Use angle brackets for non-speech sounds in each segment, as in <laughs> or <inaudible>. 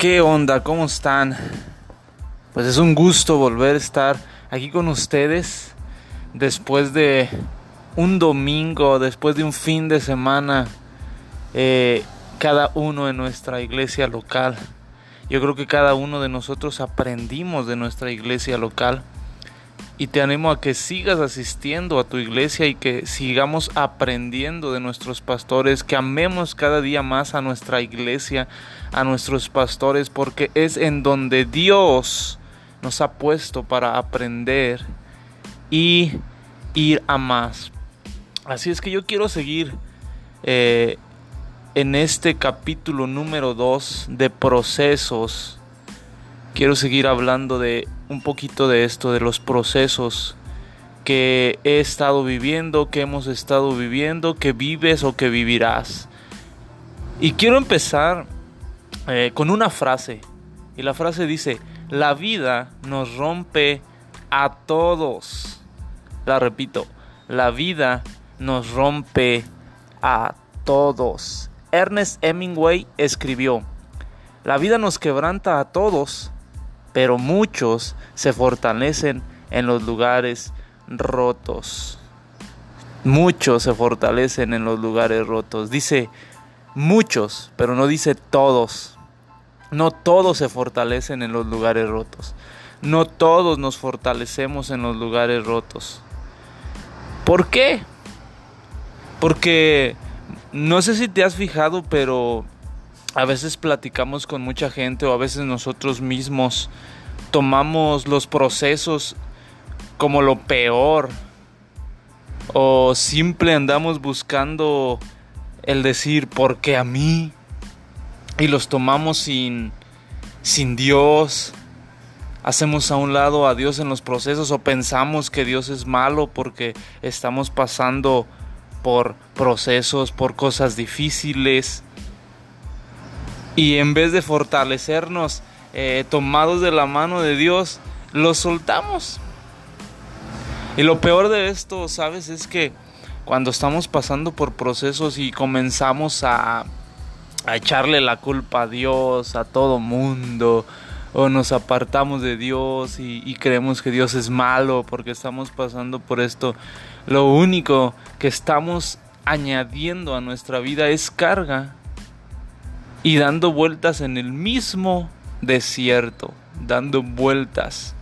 ¿Qué onda? ¿Cómo están? Pues es un gusto volver a estar aquí con ustedes después de un domingo, después de un fin de semana, eh, cada uno en nuestra iglesia local. Yo creo que cada uno de nosotros aprendimos de nuestra iglesia local y te animo a que sigas asistiendo a tu iglesia y que sigamos aprendiendo de nuestros pastores, que amemos cada día más a nuestra iglesia, a nuestros pastores, porque es en donde Dios nos ha puesto para aprender y ir a más. Así es que yo quiero seguir eh, en este capítulo número 2 de procesos. Quiero seguir hablando de un poquito de esto, de los procesos que he estado viviendo, que hemos estado viviendo, que vives o que vivirás. Y quiero empezar eh, con una frase. Y la frase dice, la vida nos rompe a todos. La repito, la vida nos rompe a todos. Ernest Hemingway escribió, la vida nos quebranta a todos pero muchos se fortalecen en los lugares rotos. Muchos se fortalecen en los lugares rotos. Dice muchos, pero no dice todos. No todos se fortalecen en los lugares rotos. No todos nos fortalecemos en los lugares rotos. ¿Por qué? Porque no sé si te has fijado, pero a veces platicamos con mucha gente o a veces nosotros mismos tomamos los procesos como lo peor o simple andamos buscando el decir ¿por qué a mí? y los tomamos sin sin Dios. Hacemos a un lado a Dios en los procesos o pensamos que Dios es malo porque estamos pasando por procesos, por cosas difíciles y en vez de fortalecernos eh, tomados de la mano de Dios, los soltamos. Y lo peor de esto, ¿sabes? Es que cuando estamos pasando por procesos y comenzamos a, a echarle la culpa a Dios, a todo mundo, o nos apartamos de Dios y, y, creemos que Dios es malo porque estamos pasando por esto, lo único que estamos añadiendo a nuestra vida es carga y dando vueltas en el mismo desierto, dando vueltas.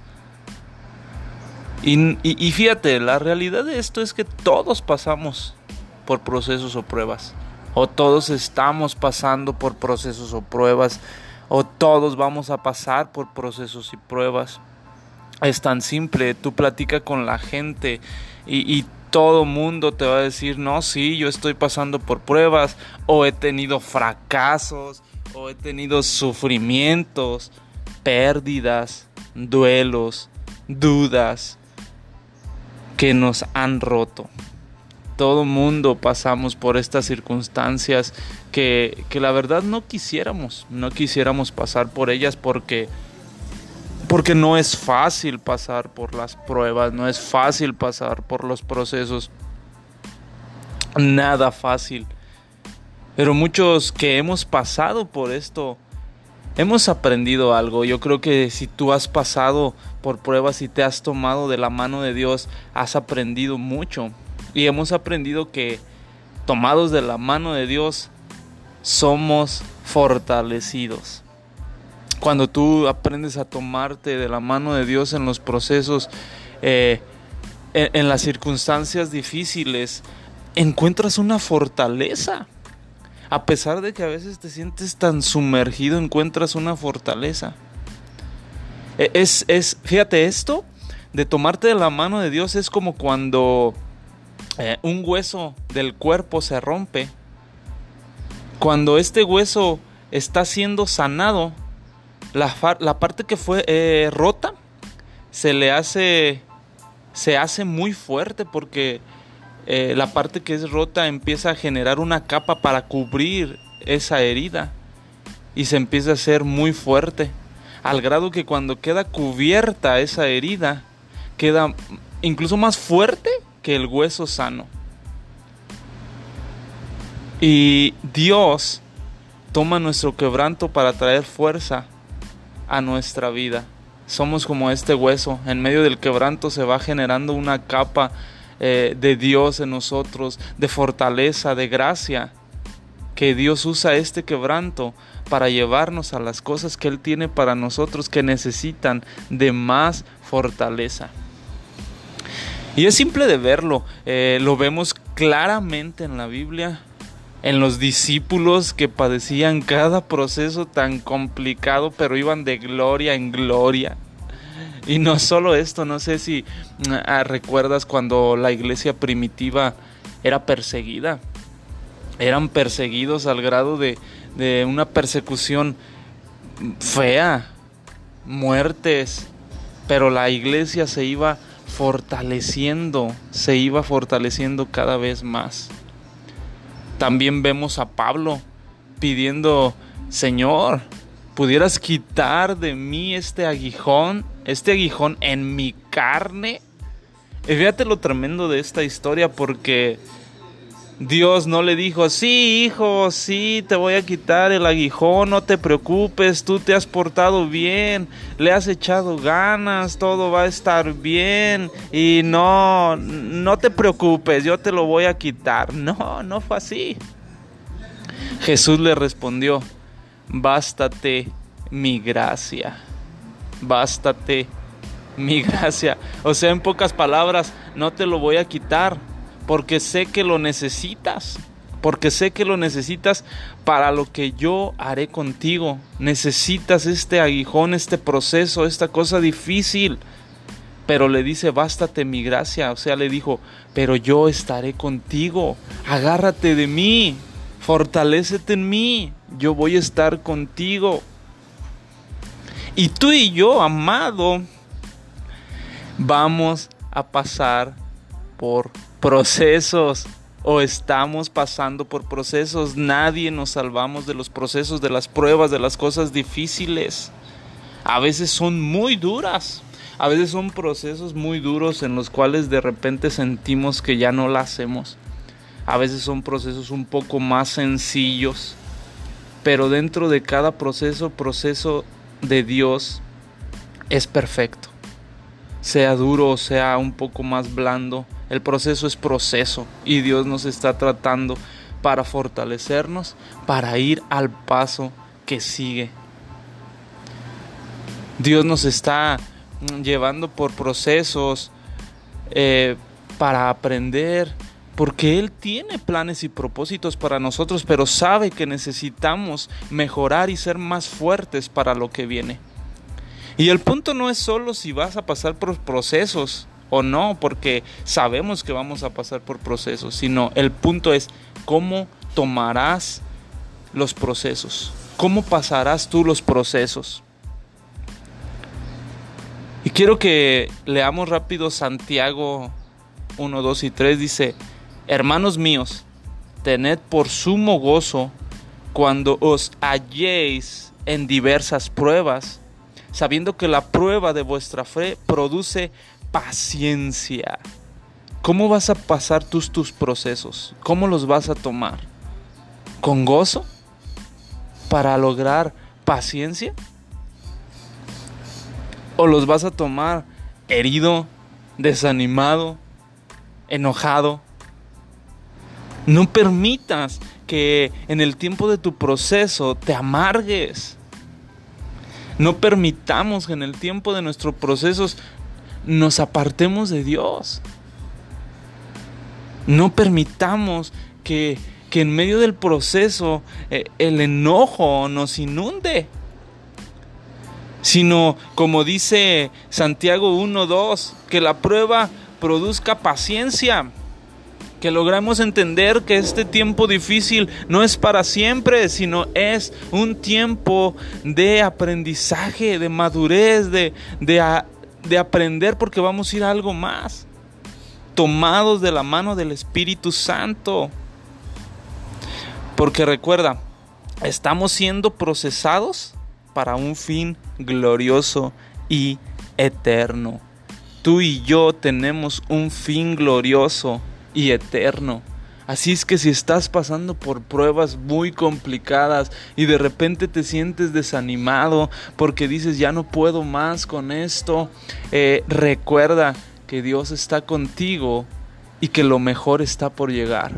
Y, fíjate, la realidad de esto es que todos pasamos por procesos o pruebas. O todos estamos pasando por procesos o pruebas. O todos vamos a pasar por procesos y pruebas. Es tan simple, tú platica con la gente y, y todo mundo te va a decir, no, sí, yo estoy pasando por pruebas, o he tenido fracasos, o he tenido sufrimientos, pérdidas, duelos, dudas que nos han roto. Todo mundo pasamos por estas circunstancias que, que la verdad no quisiéramos, no quisiéramos pasar por ellas porque porque no es fácil pasar por las pruebas, no es fácil pasar por los procesos. Nada fácil. Pero muchos que hemos pasado por esto, hemos aprendido algo. Yo creo que si tú has pasado por pruebas y te has tomado de la mano de Dios, has aprendido mucho. Y hemos aprendido que tomados de la mano de Dios, somos fortalecidos cuando tú aprendes a tomarte de la mano de Dios en los procesos, eh, en, las circunstancias difíciles, encuentras una fortaleza. A pesar de que a veces te sientes tan sumergido, encuentras una fortaleza. E, es, es, fíjate, esto de tomarte de la mano de Dios es como cuando eh, un hueso del cuerpo se rompe. Cuando este hueso está siendo sanado, la, parte que fue eh, rota se le hace se hace muy fuerte porque eh, la parte que es rota empieza a generar una capa para cubrir esa herida y se empieza a hacer muy fuerte al grado que cuando queda cubierta esa herida queda incluso más fuerte que el hueso sano. Y Dios toma nuestro quebranto para traer fuerza a nuestra vida. Somos como este hueso, en medio del quebranto se va generando una capa eh, de Dios en nosotros, de fortaleza, de gracia, que Dios usa este quebranto para llevarnos a las cosas que Él tiene para nosotros que necesitan de más fortaleza. Y es simple de verlo, eh, lo vemos claramente en la Biblia, en los discípulos que padecían cada proceso tan complicado, pero iban de gloria en gloria. Y no solo esto, no sé si ah, recuerdas cuando la iglesia primitiva era perseguida. Eran perseguidos al grado de, de una persecución fea, muertes, pero la iglesia se iba fortaleciendo, se iba fortaleciendo cada vez más. También vemos a Pablo pidiendo, Señor, pudieras quitar de mí este aguijón, este aguijón en mi carne. Y fíjate lo tremendo de esta historia porque Dios no le dijo, sí, hijo, sí, te voy a quitar el aguijón, no te preocupes, tú te has portado bien, le has echado ganas, todo va a estar bien y no, no te preocupes, yo te lo voy a quitar. No, no fue así. Jesús le respondió, bástate mi gracia, bástate mi <laughs> gracia. O sea, en pocas palabras, no te lo voy a quitar porque sé que lo necesitas, porque sé que lo necesitas para lo que yo haré contigo. Necesitas este aguijón, este proceso, esta cosa difícil. Pero le dice, bástate mi gracia. O sea, le dijo, pero yo estaré contigo. Agárrate de mí. Fortalécete en mí. Yo voy a estar contigo. Y tú y yo, amado, vamos a pasar por procesos o estamos pasando por procesos. Nadie nos salvamos de los procesos, de las pruebas, de las cosas difíciles. A veces son muy duras. A veces son procesos muy duros en los cuales de repente sentimos que ya no la hacemos. A veces son procesos un poco más sencillos. Pero dentro de cada proceso, proceso de Dios es perfecto. Sea duro o sea un poco más blando el proceso es proceso y Dios nos está tratando para fortalecernos, para ir al paso que sigue. Dios nos está llevando por procesos eh, para aprender, porque Él tiene planes y propósitos para nosotros, pero sabe que necesitamos mejorar y ser más fuertes para lo que viene. Y el punto no es solo si vas a pasar por procesos, o no, porque sabemos que vamos a pasar por procesos, sino el punto es cómo tomarás los procesos, cómo pasarás tú los procesos. Y quiero que leamos rápido Santiago 1, 2 y 3, dice, hermanos míos, tened por sumo gozo cuando os halléis en diversas pruebas, sabiendo que la prueba de vuestra fe produce paciencia. ¿Cómo vas a pasar tus, tus procesos? ¿Cómo los vas a tomar? ¿Con gozo? ¿Para lograr paciencia? ¿O los vas a tomar herido, desanimado, enojado? No permitas que en el tiempo de tu proceso te amargues. No permitamos que en el tiempo de nuestros procesos nos apartemos de Dios. No permitamos que, en medio del proceso eh, el enojo nos inunde. Sino, como dice Santiago 1.2, que la prueba produzca paciencia. Que logramos entender que este tiempo difícil no es para siempre, sino es un tiempo de aprendizaje, de madurez, de, de, de aprender porque vamos a ir a algo más. Tomados de la mano del Espíritu Santo. Porque recuerda, estamos siendo procesados para un fin glorioso y eterno. Tú y yo tenemos un fin glorioso y eterno. Así es que si estás pasando por pruebas muy complicadas y de repente te sientes desanimado porque dices ya no puedo más con esto, eh, recuerda que Dios está contigo y que lo mejor está por llegar.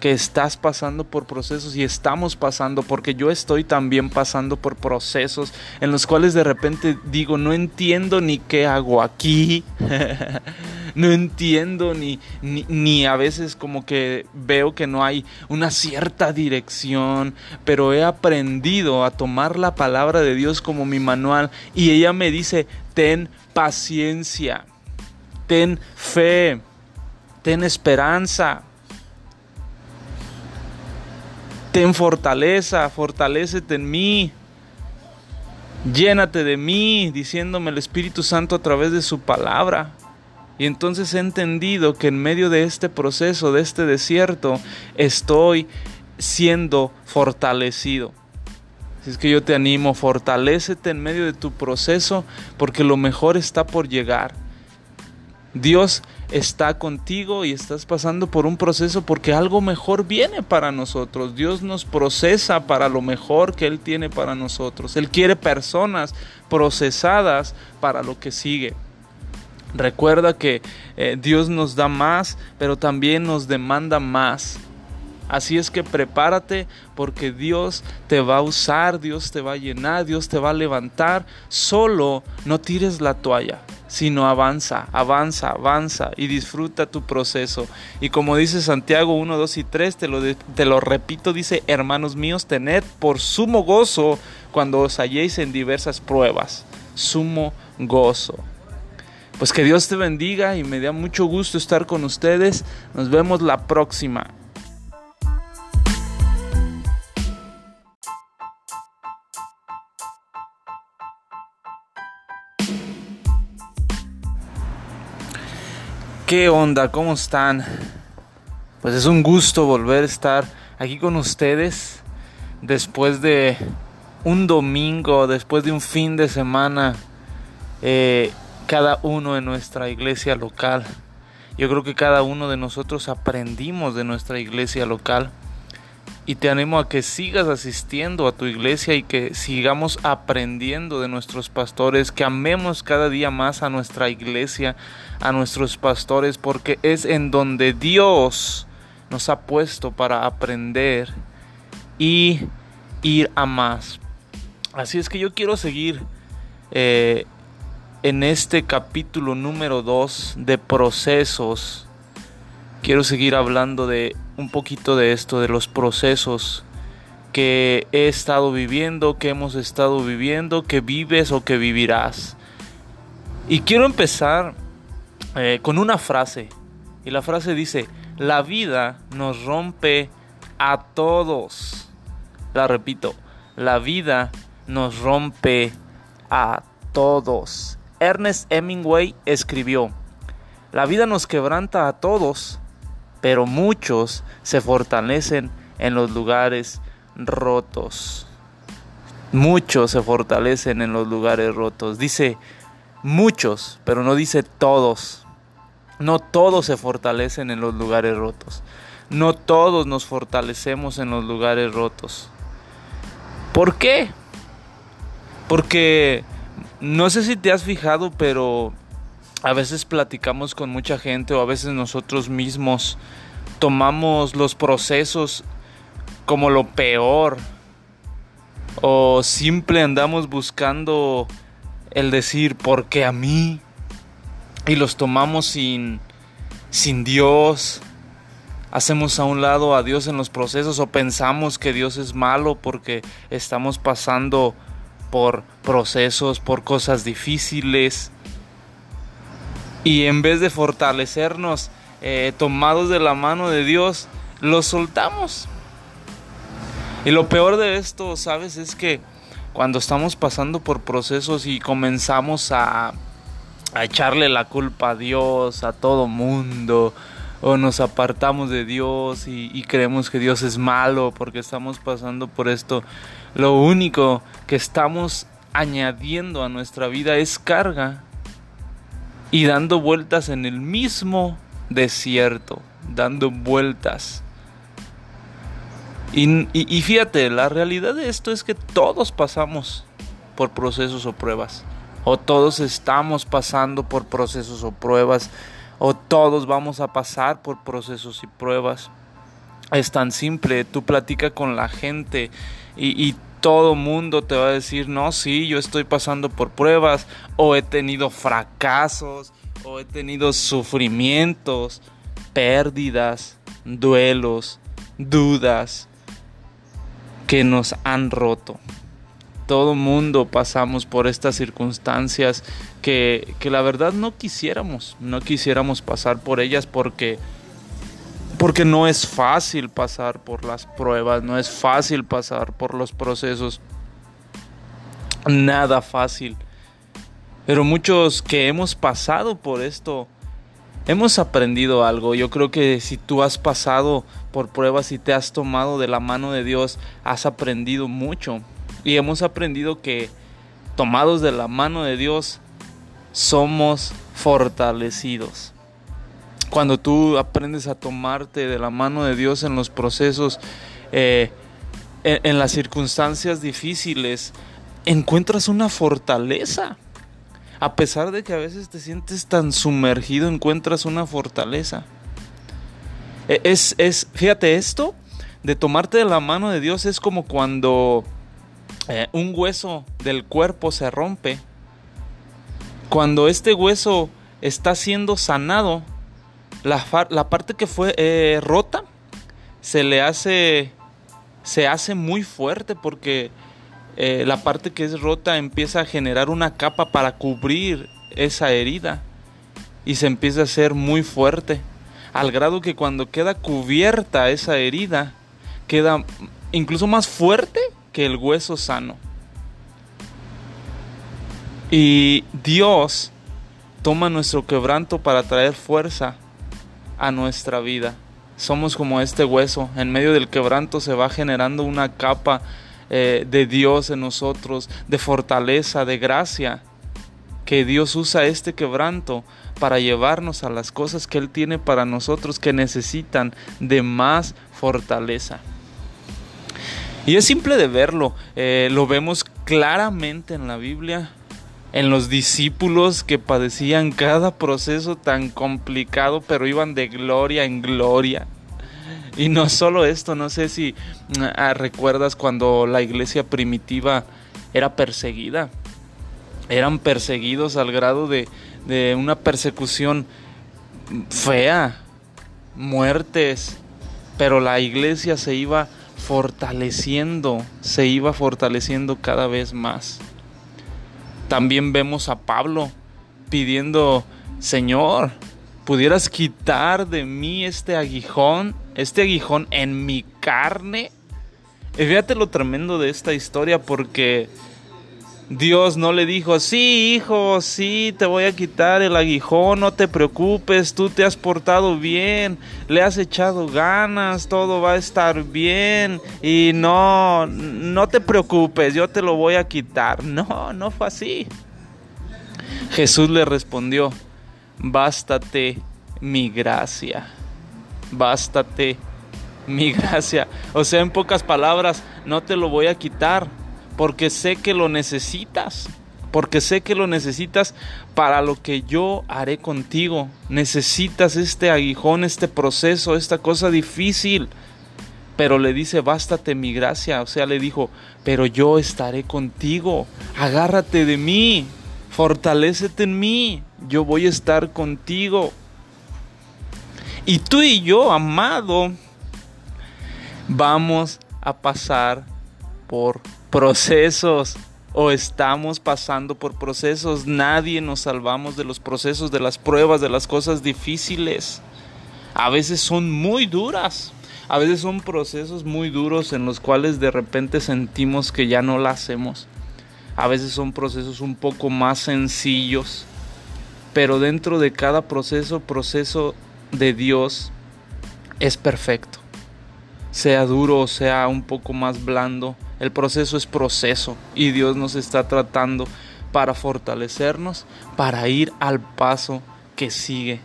Que estás pasando por procesos y estamos pasando, porque yo estoy también pasando por procesos en los cuales de repente digo, no entiendo ni qué hago aquí, <laughs> no entiendo ni, ni, a veces como que veo que no hay una cierta dirección, pero he aprendido a tomar la palabra de Dios como mi manual y ella me dice, ten paciencia, ten fe, ten esperanza ten fortaleza, fortalécete en mí. Llénate de mí, diciéndome el Espíritu Santo a través de su palabra. Y entonces he entendido que en medio de este proceso, de este desierto, estoy siendo fortalecido. Así es que yo te animo, fortalécete en medio de tu proceso porque lo mejor está por llegar. Dios está contigo y estás pasando por un proceso porque algo mejor viene para nosotros. Dios nos procesa para lo mejor que Él tiene para nosotros. Él quiere personas procesadas para lo que sigue. Recuerda que eh, Dios nos da más, pero también nos demanda más. Así es que prepárate porque Dios te va a usar, Dios te va a llenar, Dios te va a levantar. Solo no tires la toalla sino avanza, avanza, avanza y disfruta tu proceso. Y como dice Santiago 1, 2 y 3, te lo, te lo repito, dice, hermanos míos, tened por sumo gozo cuando os halléis en diversas pruebas. Sumo gozo. Pues que Dios te bendiga y me da mucho gusto estar con ustedes. Nos vemos la próxima. ¿Qué onda? ¿Cómo están? Pues es un gusto volver a estar aquí con ustedes después de un domingo, después de un fin de semana, eh, cada uno en nuestra iglesia local. Yo creo que cada uno de nosotros aprendimos de nuestra iglesia local y te animo a que sigas asistiendo a tu iglesia y que sigamos aprendiendo de nuestros pastores, que amemos cada día más a nuestra iglesia, a nuestros pastores, porque es en donde Dios nos ha puesto para aprender y ir a más. Así es que yo quiero seguir eh, en este capítulo número 2 de procesos quiero seguir hablando de un poquito de esto, de los procesos que he estado viviendo, que hemos estado viviendo, que vives o que vivirás. Y quiero empezar eh, con una frase. Y la frase dice, la vida nos rompe a todos. La repito, la vida nos rompe a todos. Ernest Hemingway escribió, la vida nos quebranta a todos, pero muchos se fortalecen en los lugares rotos. Muchos se fortalecen en los lugares rotos. Dice muchos, pero no dice todos. No todos se fortalecen en los lugares rotos. No todos nos fortalecemos en los lugares rotos. ¿Por qué? Porque no sé si te has fijado, pero a veces platicamos con mucha gente o a veces nosotros mismos tomamos los procesos como lo peor o simple andamos buscando el decir ¿por qué a mí? y los tomamos sin sin Dios. Hacemos a un lado a Dios en los procesos o pensamos que Dios es malo porque estamos pasando por procesos, por cosas difíciles y en vez de fortalecernos eh, tomados de la mano de Dios, los soltamos. Y lo peor de esto, ¿sabes? Es que cuando estamos pasando por procesos y comenzamos a, echarle la culpa a Dios, a todo mundo, o nos apartamos de Dios y, creemos que Dios es malo porque estamos pasando por esto, lo único que estamos añadiendo a nuestra vida es carga y dando vueltas en el mismo desierto, dando vueltas. Y, y, fíjate, la realidad de esto es que todos pasamos por procesos o pruebas. O todos estamos pasando por procesos o pruebas. O todos vamos a pasar por procesos y pruebas. Es tan simple, tú platica con la gente y, y todo mundo te va a decir, no, sí, yo estoy pasando por pruebas, o he tenido fracasos, o he tenido sufrimientos, pérdidas, duelos, dudas que nos han roto. Todo mundo pasamos por estas circunstancias que, que la verdad no quisiéramos, no quisiéramos pasar por ellas porque porque no es fácil pasar por las pruebas, no es fácil pasar por los procesos. Nada fácil. Pero muchos que hemos pasado por esto, hemos aprendido algo. Yo creo que si tú has pasado por pruebas y te has tomado de la mano de Dios, has aprendido mucho. Y hemos aprendido que tomados de la mano de Dios, somos fortalecidos cuando tú aprendes a tomarte de la mano de Dios en los procesos, eh, en, las circunstancias difíciles, encuentras una fortaleza. A pesar de que a veces te sientes tan sumergido, encuentras una fortaleza. E, es, es, fíjate, esto de tomarte de la mano de Dios es como cuando eh, un hueso del cuerpo se rompe. Cuando este hueso está siendo sanado, la, parte que fue eh, rota se le hace, se hace muy fuerte porque eh, la parte que es rota empieza a generar una capa para cubrir esa herida y se empieza a hacer muy fuerte al grado que cuando queda cubierta esa herida queda incluso más fuerte que el hueso sano. Y Dios toma nuestro quebranto para traer fuerza a nuestra vida. Somos como este hueso, en medio del quebranto se va generando una capa eh, de Dios en nosotros, de fortaleza, de gracia, que Dios usa este quebranto para llevarnos a las cosas que Él tiene para nosotros que necesitan de más fortaleza. Y es simple de verlo, eh, lo vemos claramente en la Biblia, en los discípulos que padecían cada proceso tan complicado, pero iban de gloria en gloria. Y no solo esto, no sé si ah, recuerdas cuando la iglesia primitiva era perseguida. Eran perseguidos al grado de, de una persecución fea, muertes, pero la iglesia se iba fortaleciendo, se iba fortaleciendo cada vez más. También vemos a Pablo pidiendo, Señor, pudieras quitar de mí este aguijón, este aguijón en mi carne. Y fíjate lo tremendo de esta historia porque Dios no le dijo, sí, hijo, sí, te voy a quitar el aguijón, no te preocupes, tú te has portado bien, le has echado ganas, todo va a estar bien y no, no te preocupes, yo te lo voy a quitar. <laughs> No, no fue así. Jesús le respondió, bástate mi gracia, bástate mi <laughs> gracia. O sea, en pocas palabras, no te lo voy a quitar porque sé que lo necesitas, porque sé que lo necesitas para lo que yo haré contigo. Necesitas este aguijón, este proceso, esta cosa difícil. Pero le dice, bástate mi gracia. O sea, le dijo, pero yo estaré contigo. Agárrate de mí. Fortalécete en mí. Yo voy a estar contigo. Y tú y yo, amado, vamos a pasar por procesos o estamos pasando por procesos. Nadie nos salvamos de los procesos, de las pruebas, de las cosas difíciles. A veces son muy duras. A veces son procesos muy duros en los cuales de repente sentimos que ya no la hacemos. A veces son procesos un poco más sencillos. Pero dentro de cada proceso, proceso de Dios es perfecto. Sea duro o sea un poco más blando, el proceso es proceso y Dios nos está tratando para fortalecernos, para ir al paso que sigue.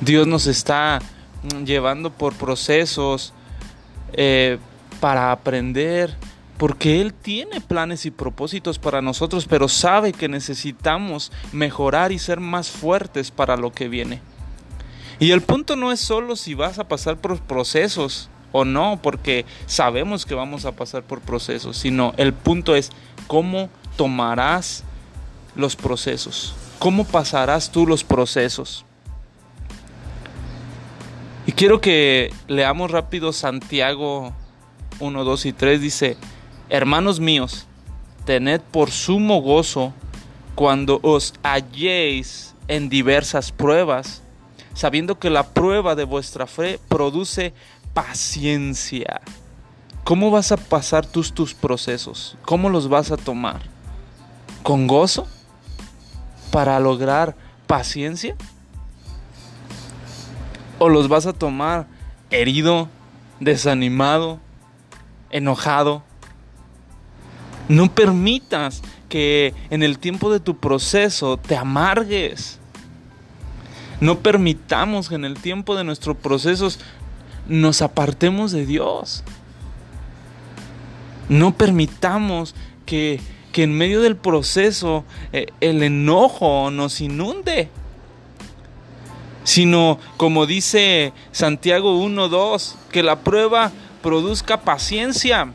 Dios nos está mm, llevando por procesos eh, para aprender, porque Él tiene planes y propósitos para nosotros, pero sabe que necesitamos mejorar y ser más fuertes para lo que viene. Y el punto no es solo si vas a pasar por procesos o no, porque sabemos que vamos a pasar por procesos, sino el punto es cómo tomarás los procesos, cómo pasarás tú los procesos. Y quiero que leamos rápido Santiago 1, 2 y 3. Dice, hermanos míos, tened por sumo gozo cuando os halléis en diversas pruebas, sabiendo que la prueba de vuestra fe produce paciencia. ¿Cómo vas a pasar tus, tus procesos? ¿Cómo los vas a tomar? ¿Con gozo? ¿Para lograr paciencia? ¿O los vas a tomar herido, desanimado, enojado? No permitas que en el tiempo de tu proceso te amargues. No permitamos que en el tiempo de nuestros procesos nos apartemos de Dios. No permitamos que, en medio del proceso eh, el enojo nos inunde. Sino, como dice Santiago 1.2, que la prueba produzca paciencia.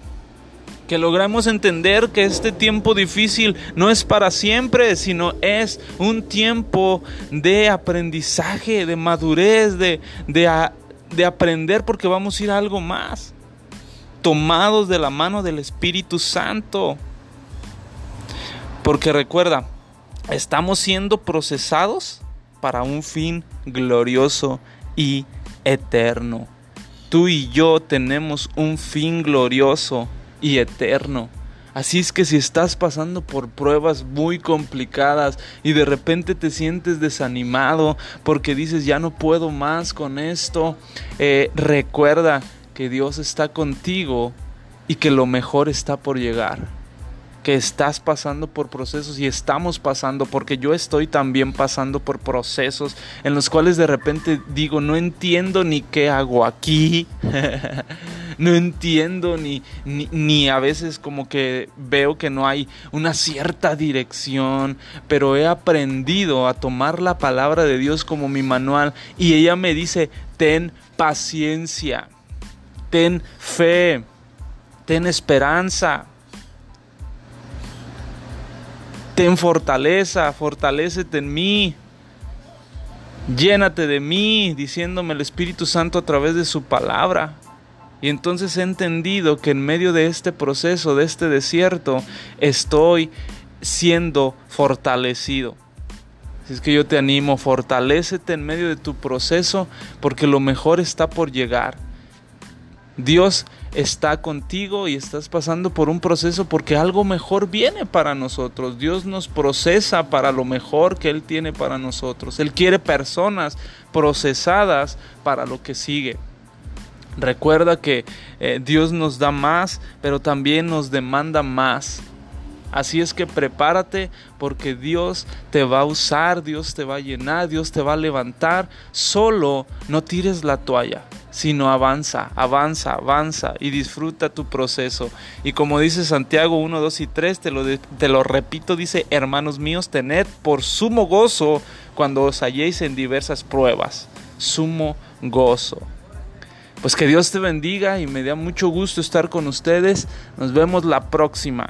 Que logramos entender que este tiempo difícil no es para siempre, sino es un tiempo de aprendizaje, de madurez, de, de, de aprender porque vamos a ir a algo más. Tomados de la mano del Espíritu Santo. Porque recuerda, estamos siendo procesados para un fin glorioso y eterno. Tú y yo tenemos un fin glorioso y eterno. Así es que si estás pasando por pruebas muy complicadas y de repente te sientes desanimado porque dices ya no puedo más con esto, eh, recuerda que Dios está contigo y que lo mejor está por llegar. Que estás pasando por procesos y estamos pasando, porque yo estoy también pasando por procesos en los cuales de repente digo, no entiendo ni qué hago aquí, <laughs> no entiendo ni, ni, a veces como que veo que no hay una cierta dirección, pero he aprendido a tomar la palabra de Dios como mi manual y ella me dice, ten paciencia, ten fe, ten esperanza ten fortaleza, fortalecete en mí, llénate de mí, diciéndome el Espíritu Santo a través de su palabra. Y entonces he entendido que en medio de este proceso, de este desierto, estoy siendo fortalecido. Así es que yo te animo, fortalecete en medio de tu proceso porque lo mejor está por llegar. Dios está contigo y estás pasando por un proceso porque algo mejor viene para nosotros. Dios nos procesa para lo mejor que Él tiene para nosotros. Él quiere personas procesadas para lo que sigue. Recuerda que eh, Dios nos da más, pero también nos demanda más. Así es que prepárate porque Dios te va a usar, Dios te va a llenar, Dios te va a levantar. Solo no tires la toalla sino avanza, avanza, avanza y disfruta tu proceso. Y como dice Santiago 1, 2 y 3, te lo, te lo repito, dice, hermanos míos, tened por sumo gozo cuando os halléis en diversas pruebas. Sumo gozo. Pues que Dios te bendiga y me da mucho gusto estar con ustedes. Nos vemos la próxima.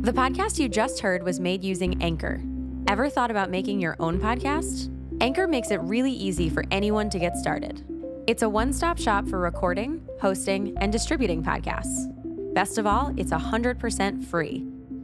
The podcast you just heard was made using Anchor. Ever thought about making your own podcast? Anchor makes it really easy for anyone to get started. It's a one stop shop for recording, hosting, and distributing podcasts. Best of all, it's 100% free.